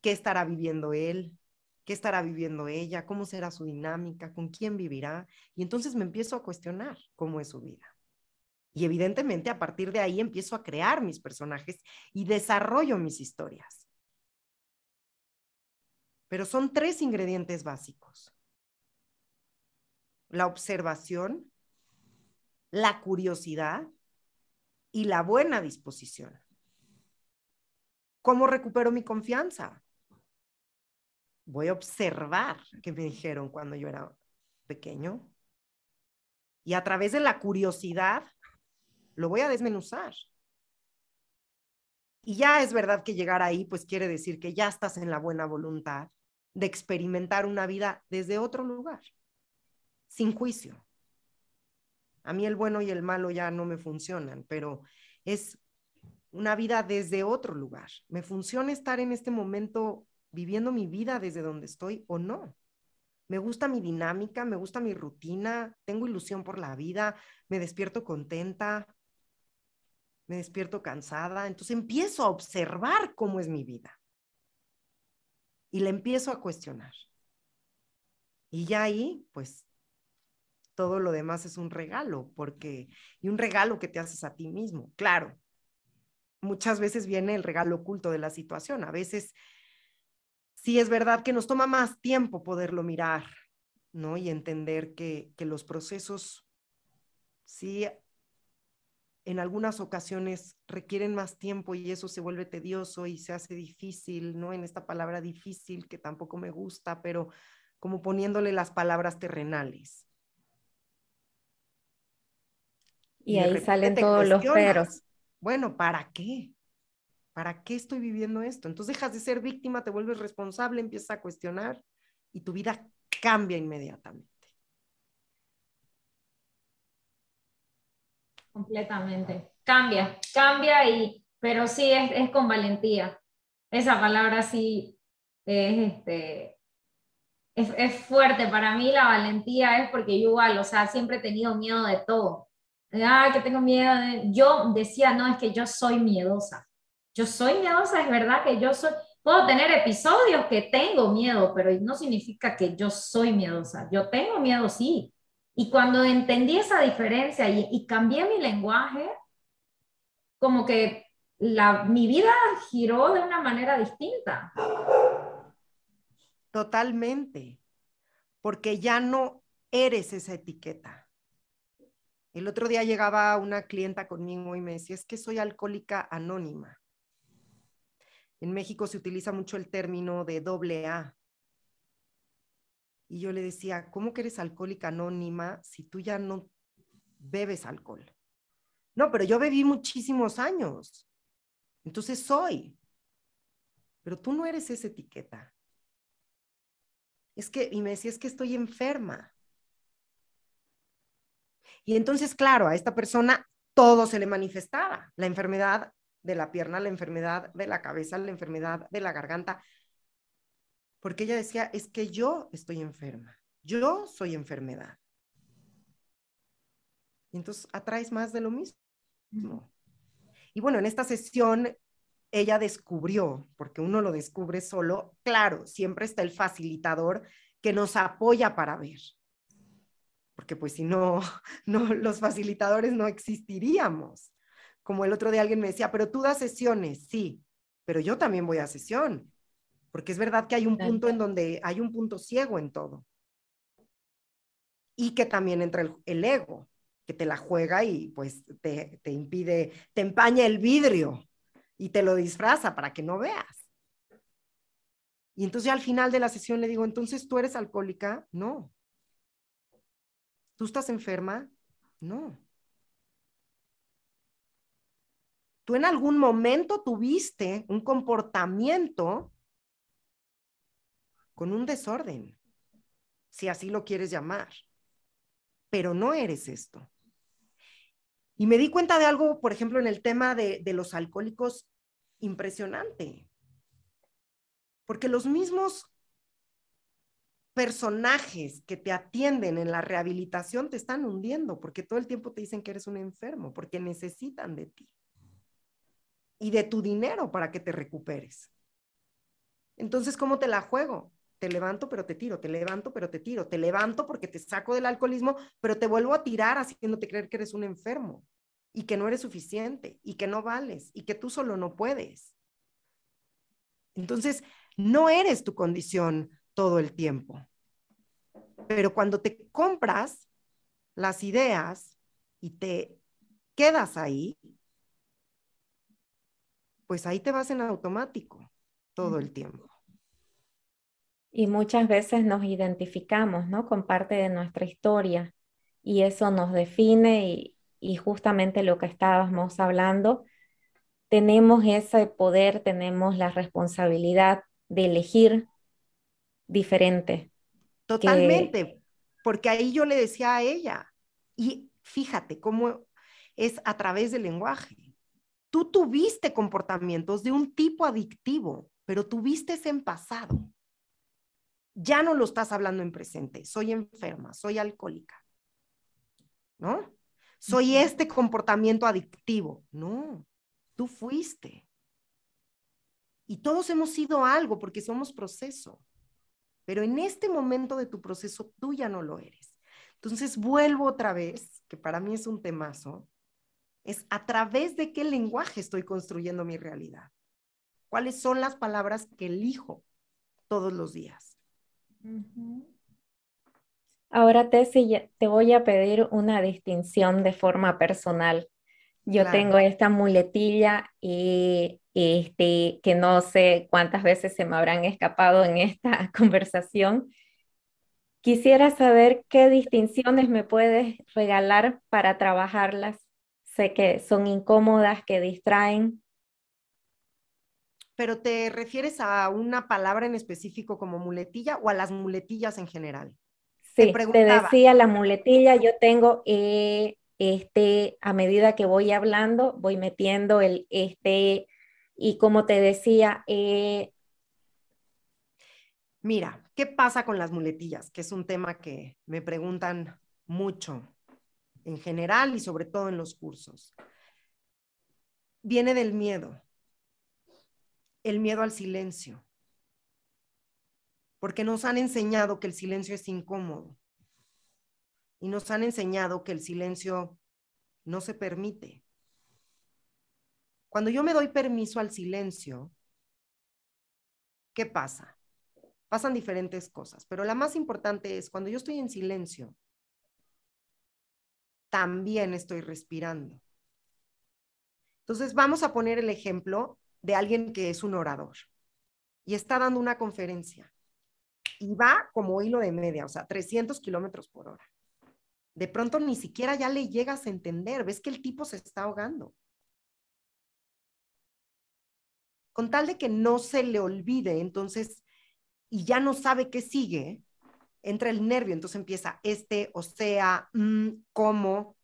C: ¿Qué estará viviendo él? ¿Qué estará viviendo ella? ¿Cómo será su dinámica? ¿Con quién vivirá? Y entonces me empiezo a cuestionar cómo es su vida. Y evidentemente a partir de ahí empiezo a crear mis personajes y desarrollo mis historias. Pero son tres ingredientes básicos. La observación, la curiosidad y la buena disposición. ¿Cómo recupero mi confianza? voy a observar qué me dijeron cuando yo era pequeño y a través de la curiosidad lo voy a desmenuzar. Y ya es verdad que llegar ahí, pues quiere decir que ya estás en la buena voluntad de experimentar una vida desde otro lugar, sin juicio. A mí el bueno y el malo ya no me funcionan, pero es una vida desde otro lugar. Me funciona estar en este momento viviendo mi vida desde donde estoy o no. Me gusta mi dinámica, me gusta mi rutina, tengo ilusión por la vida, me despierto contenta, me despierto cansada, entonces empiezo a observar cómo es mi vida y le empiezo a cuestionar. Y ya ahí, pues, todo lo demás es un regalo, porque, y un regalo que te haces a ti mismo, claro. Muchas veces viene el regalo oculto de la situación, a veces sí es verdad que nos toma más tiempo poderlo mirar, ¿no? Y entender que, los procesos, sí, en algunas ocasiones requieren más tiempo y eso se vuelve tedioso y se hace difícil, ¿no? En esta palabra difícil que tampoco me gusta, pero como poniéndole las palabras terrenales.
B: Y, ahí salen todos los peros.
C: Bueno, ¿para qué? ¿para qué estoy viviendo esto? Entonces dejas de ser víctima, te vuelves responsable, empiezas a cuestionar y tu vida cambia inmediatamente.
A: Completamente. Cambia, cambia y, pero sí es, con valentía. Esa palabra sí es, este, es, es, fuerte. Para mí la valentía es porque yo igual, o sea, siempre he tenido miedo de todo. Ah, que tengo miedo. Yo decía, no, es que yo soy miedosa. Yo soy miedosa, es verdad que yo soy, puedo tener episodios que tengo miedo, pero no significa que yo soy miedosa. Yo tengo miedo, sí. Y cuando entendí esa diferencia y, cambié mi lenguaje, como que la, mi vida giró de una manera distinta.
C: Totalmente, porque ya no eres esa etiqueta. El otro día llegaba una clienta conmigo y me decía, es que soy alcohólica anónima. En México se utiliza mucho el término de doble A. Y yo le decía, ¿cómo que eres alcohólica anónima si tú ya no bebes alcohol? No, pero yo bebí muchísimos años. Entonces soy. Pero tú no eres esa etiqueta. Es que, y me decía, es que estoy enferma. Y entonces, claro, a esta persona todo se le manifestaba, la enfermedad de la pierna, la enfermedad de la cabeza, la enfermedad de la garganta, porque ella decía, es que yo estoy enferma, yo soy enfermedad. Y entonces atraes más de lo mismo. Y bueno, en esta sesión ella descubrió, porque uno lo descubre solo, claro, siempre está el facilitador que nos apoya para ver. Porque pues si no, no los facilitadores no existiríamos. Como el otro día alguien me decía, pero tú das sesiones, sí, pero yo también voy a sesión, porque es verdad que hay un punto en donde hay un punto ciego en todo. Y que también entra el, el ego, que te la juega y pues te, te impide, te empaña el vidrio y te lo disfraza para que no veas. Y entonces al final de la sesión le digo, entonces tú eres alcohólica? No. ¿Tú estás enferma? No. ¿Tú en algún momento tuviste un comportamiento con un desorden? Si así lo quieres llamar. Pero no eres esto. Y me di cuenta de algo, por ejemplo, en el tema de, los alcohólicos, impresionante. Porque los mismos personajes que te atienden en la rehabilitación te están hundiendo, porque todo el tiempo te dicen que eres un enfermo, porque necesitan de ti y de tu dinero para que te recuperes. Entonces, ¿cómo te la juego? Te levanto, pero te tiro, te levanto, pero te tiro, te levanto porque te saco del alcoholismo, pero te vuelvo a tirar haciéndote creer que eres un enfermo y que no eres suficiente y que no vales y que tú solo no puedes. Entonces, no eres tu condición todo el tiempo. Pero cuando te compras las ideas y te quedas ahí, pues ahí te vas en automático todo el tiempo.
B: Y muchas veces nos identificamos, ¿no? Con parte de nuestra historia y eso nos define y, y justamente lo que estábamos hablando, tenemos ese poder, tenemos la responsabilidad de elegir diferente.
C: Totalmente, porque ahí yo le decía a ella, y fíjate cómo es a través del lenguaje. Tú tuviste comportamientos de un tipo adictivo, pero tuviste ese en pasado. Ya no lo estás hablando en presente. Soy enferma, soy alcohólica. ¿No? soy este comportamiento adictivo. No, tú fuiste. Y todos hemos sido algo porque somos proceso. Pero en este momento de tu proceso tú ya no lo eres. Entonces vuelvo otra vez, que para mí es un temazo, es a través de qué lenguaje estoy construyendo mi realidad. ¿Cuáles son las palabras que elijo todos los días?
B: Ahora, Tessy, te voy a pedir una distinción de forma personal. Yo tengo esta muletilla y, este, que no sé cuántas veces se me habrán escapado en esta conversación. Quisiera saber qué distinciones me puedes regalar para trabajarlas. Sé que son incómodas, que distraen.
C: ¿Pero te refieres a una palabra en específico como muletilla o a las muletillas en general?
B: Sí, te, decía la muletilla, yo tengo, eh, este, a medida que voy hablando, voy metiendo el, este, y como te decía, eh,
C: Mira, ¿qué pasa con las muletillas? Que es un tema que me preguntan mucho en general y sobre todo en los cursos. Viene del miedo, el miedo al silencio porque nos han enseñado que el silencio es incómodo y nos han enseñado que el silencio no se permite. Cuando yo me doy permiso al silencio, ¿qué pasa? Pasan diferentes cosas, pero la más importante es cuando yo estoy en silencio, también estoy respirando. Entonces vamos a poner el ejemplo de alguien que es un orador y está dando una conferencia y va como hilo de media, o sea, 300 kilómetros por hora. De pronto ni siquiera ya le llegas a entender, ves que el tipo se está ahogando. Con tal de que no se le olvide, entonces, y ya no sabe qué sigue, entra el nervio, entonces empieza este, o sea, mm, cómo.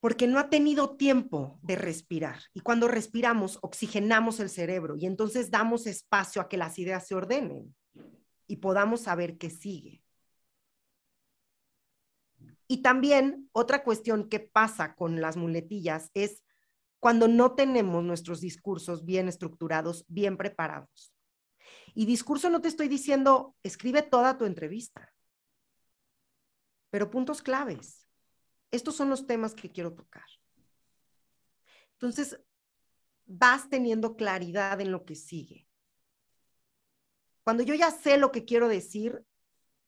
C: porque no ha tenido tiempo de respirar. Y cuando respiramos, oxigenamos el cerebro y entonces damos espacio a que las ideas se ordenen y podamos saber qué sigue. Y también otra cuestión que pasa con las muletillas es cuando no tenemos nuestros discursos bien estructurados, bien preparados. Y discurso no te estoy diciendo, escribe toda tu entrevista, pero puntos claves estos son los temas que quiero tocar. Entonces, vas teniendo claridad en lo que sigue. Cuando yo ya sé lo que quiero decir,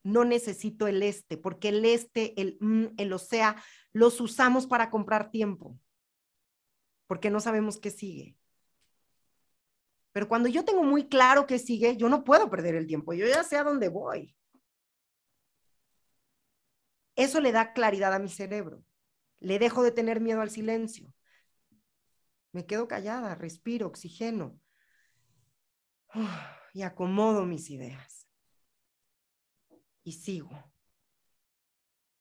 C: no necesito el este, porque el este, el mm, el o sea, los usamos para comprar tiempo, porque no sabemos qué sigue. Pero cuando yo tengo muy claro qué sigue, yo no puedo perder el tiempo, yo ya sé a dónde voy. Eso le da claridad a mi cerebro. Le dejo de tener miedo al silencio. Me quedo callada, respiro, oxigeno y acomodo mis ideas. Y sigo.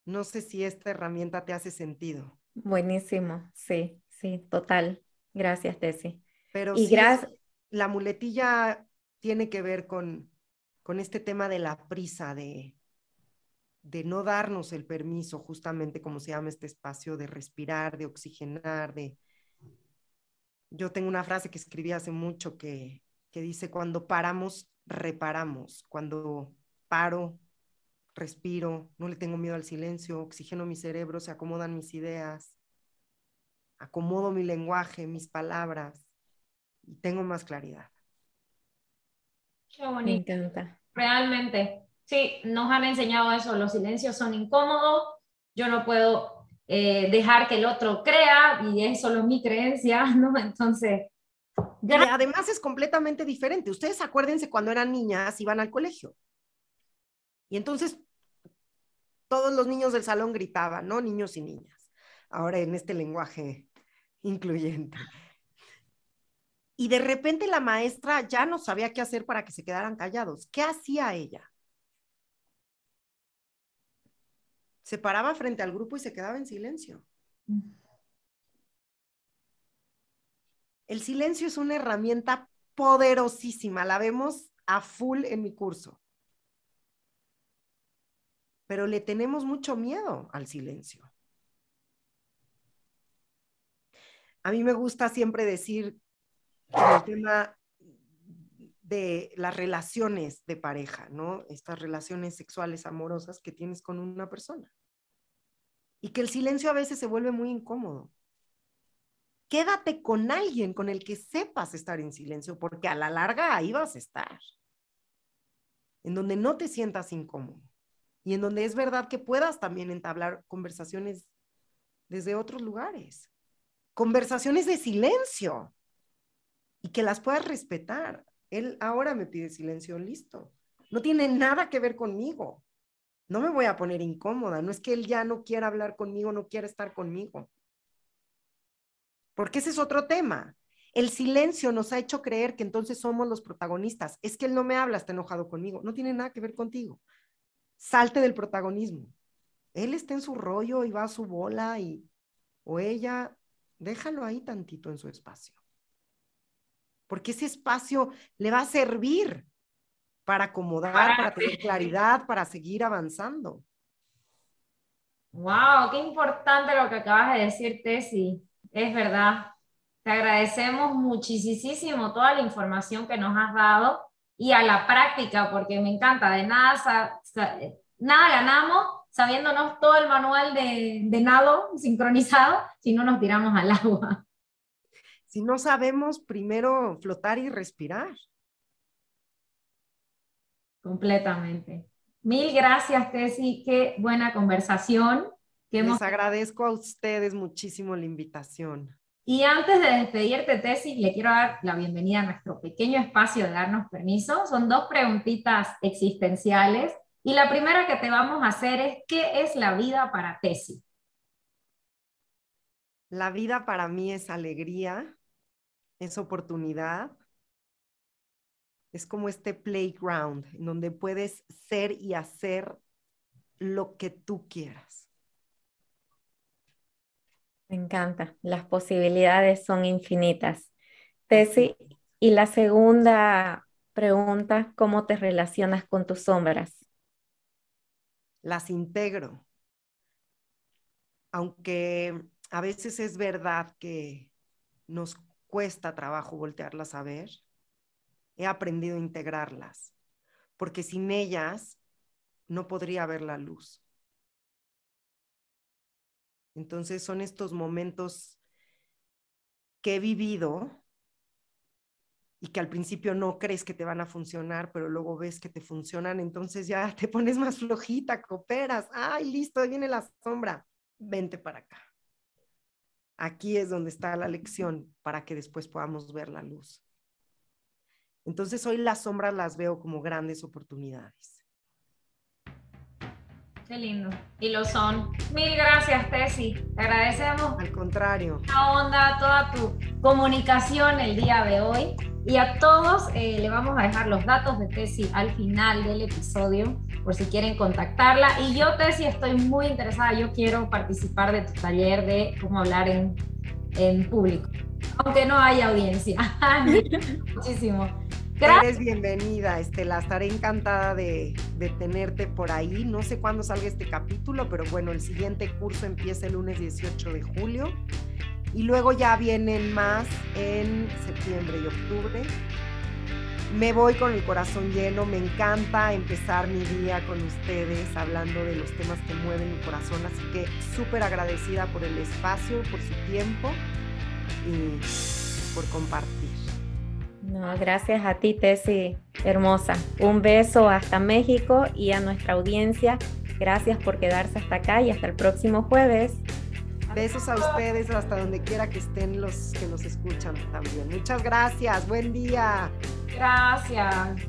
C: No sé si esta herramienta te hace sentido.
B: Buenísimo, sí, sí, total. Gracias, Tessy.
C: Pero y gracias. La muletilla tiene que ver con, con este tema de la prisa, de, de no darnos el permiso, justamente como se llama este espacio, de respirar, de oxigenar, de... Yo tengo una frase que escribí hace mucho que, que dice, cuando paramos, reparamos, cuando paro, respiro, no le tengo miedo al silencio, oxigeno mi cerebro, se acomodan mis ideas, acomodo mi lenguaje, mis palabras y tengo más claridad.
A: Qué bonito. Me encanta. Realmente. Sí, nos han enseñado eso, los silencios son incómodos, yo no puedo eh, dejar que el otro crea y es solo mi creencia, ¿no? Entonces...
C: Y además es completamente diferente. Ustedes acuérdense cuando eran niñas, iban al colegio. Y entonces todos los niños del salón gritaban, ¿no? Niños y niñas. Ahora en este lenguaje incluyente. Y de repente la maestra ya no sabía qué hacer para que se quedaran callados. ¿Qué hacía ella? se paraba frente al grupo y se quedaba en silencio. El silencio es una herramienta poderosísima, la vemos a full en mi curso. Pero le tenemos mucho miedo al silencio. A mí me gusta siempre decir el tema de las relaciones de pareja, ¿no? Estas relaciones sexuales amorosas que tienes con una persona. Y que el silencio a veces se vuelve muy incómodo. Quédate con alguien con el que sepas estar en silencio, porque a la larga ahí vas a estar. En donde no te sientas incómodo. Y en donde es verdad que puedas también entablar conversaciones desde otros lugares. Conversaciones de silencio. Y que las puedas respetar él ahora me pide silencio, listo. No tiene nada que ver conmigo. No me voy a poner incómoda. No es que él ya no quiera hablar conmigo, no quiera estar conmigo. Porque ese es otro tema. El silencio nos ha hecho creer que entonces somos los protagonistas. Es que él no me habla, está enojado conmigo. No tiene nada que ver contigo. Salte del protagonismo. Él está en su rollo y va a su bola y o ella, déjalo ahí tantito en su espacio porque ese espacio le va a servir para acomodar, para tener claridad, para seguir avanzando.
A: Wow, qué importante lo que acabas de decir, Tessy. Es verdad. Te agradecemos muchísimo toda la información que nos has dado y a la práctica, porque me encanta. De nada, nada ganamos sabiéndonos todo el manual de, de nado sincronizado si no nos tiramos al agua
C: si no sabemos primero flotar y respirar?
A: Completamente. Mil gracias, Tessy. Qué buena conversación.
C: Les agradezco a ustedes muchísimo la invitación.
A: Y antes de despedirte, Tessy, le quiero dar la bienvenida a nuestro pequeño espacio de darnos permiso. Son dos preguntitas existenciales. Y la primera que te vamos a hacer es, ¿qué es la vida para Tessy?
C: La vida para mí es alegría, es oportunidad, es como este playground en donde puedes ser y hacer lo que tú quieras.
B: Me encanta, las posibilidades son infinitas. Tessy, y la segunda pregunta, ¿cómo te relacionas con tus sombras?
C: Las integro. Aunque a veces es verdad que nos cuesta trabajo voltearlas a ver, he aprendido a integrarlas, porque sin ellas no podría ver la luz. Entonces son estos momentos que he vivido y que al principio no crees que te van a funcionar, pero luego ves que te funcionan, entonces ya te pones más flojita, cooperas, ay, listo, ahí viene la sombra, vente para acá. Aquí es donde está la lección para que después podamos ver la luz. Entonces hoy las sombras las veo como grandes oportunidades.
A: Qué lindo. Y lo son. Mil gracias, Tessy. Te agradecemos.
C: Al contrario.
A: La onda, toda tu comunicación el día de hoy. Y a todos eh, le vamos a dejar los datos de Tessy al final del episodio, por si quieren contactarla. Y yo, Tessy, estoy muy interesada. Yo quiero participar de tu taller de cómo hablar en, en público, aunque no haya audiencia. Muchísimo.
C: Eres bienvenida, Estela. Estaré encantada de, tenerte por ahí. No sé cuándo salga este capítulo, pero bueno, el siguiente curso empieza el lunes 18 de julio. Y luego ya vienen más en septiembre y octubre. Me voy con el corazón lleno, me encanta empezar mi día con ustedes hablando de los temas que mueven mi corazón, así que súper agradecida por el espacio, por su tiempo y por compartir.
B: No, gracias a ti, Tessy, hermosa. Un beso hasta México y a nuestra audiencia. Gracias por quedarse hasta acá y hasta el próximo jueves.
C: Besos a ustedes hasta donde quiera que estén los que nos escuchan también. Muchas gracias. Buen día.
A: Gracias.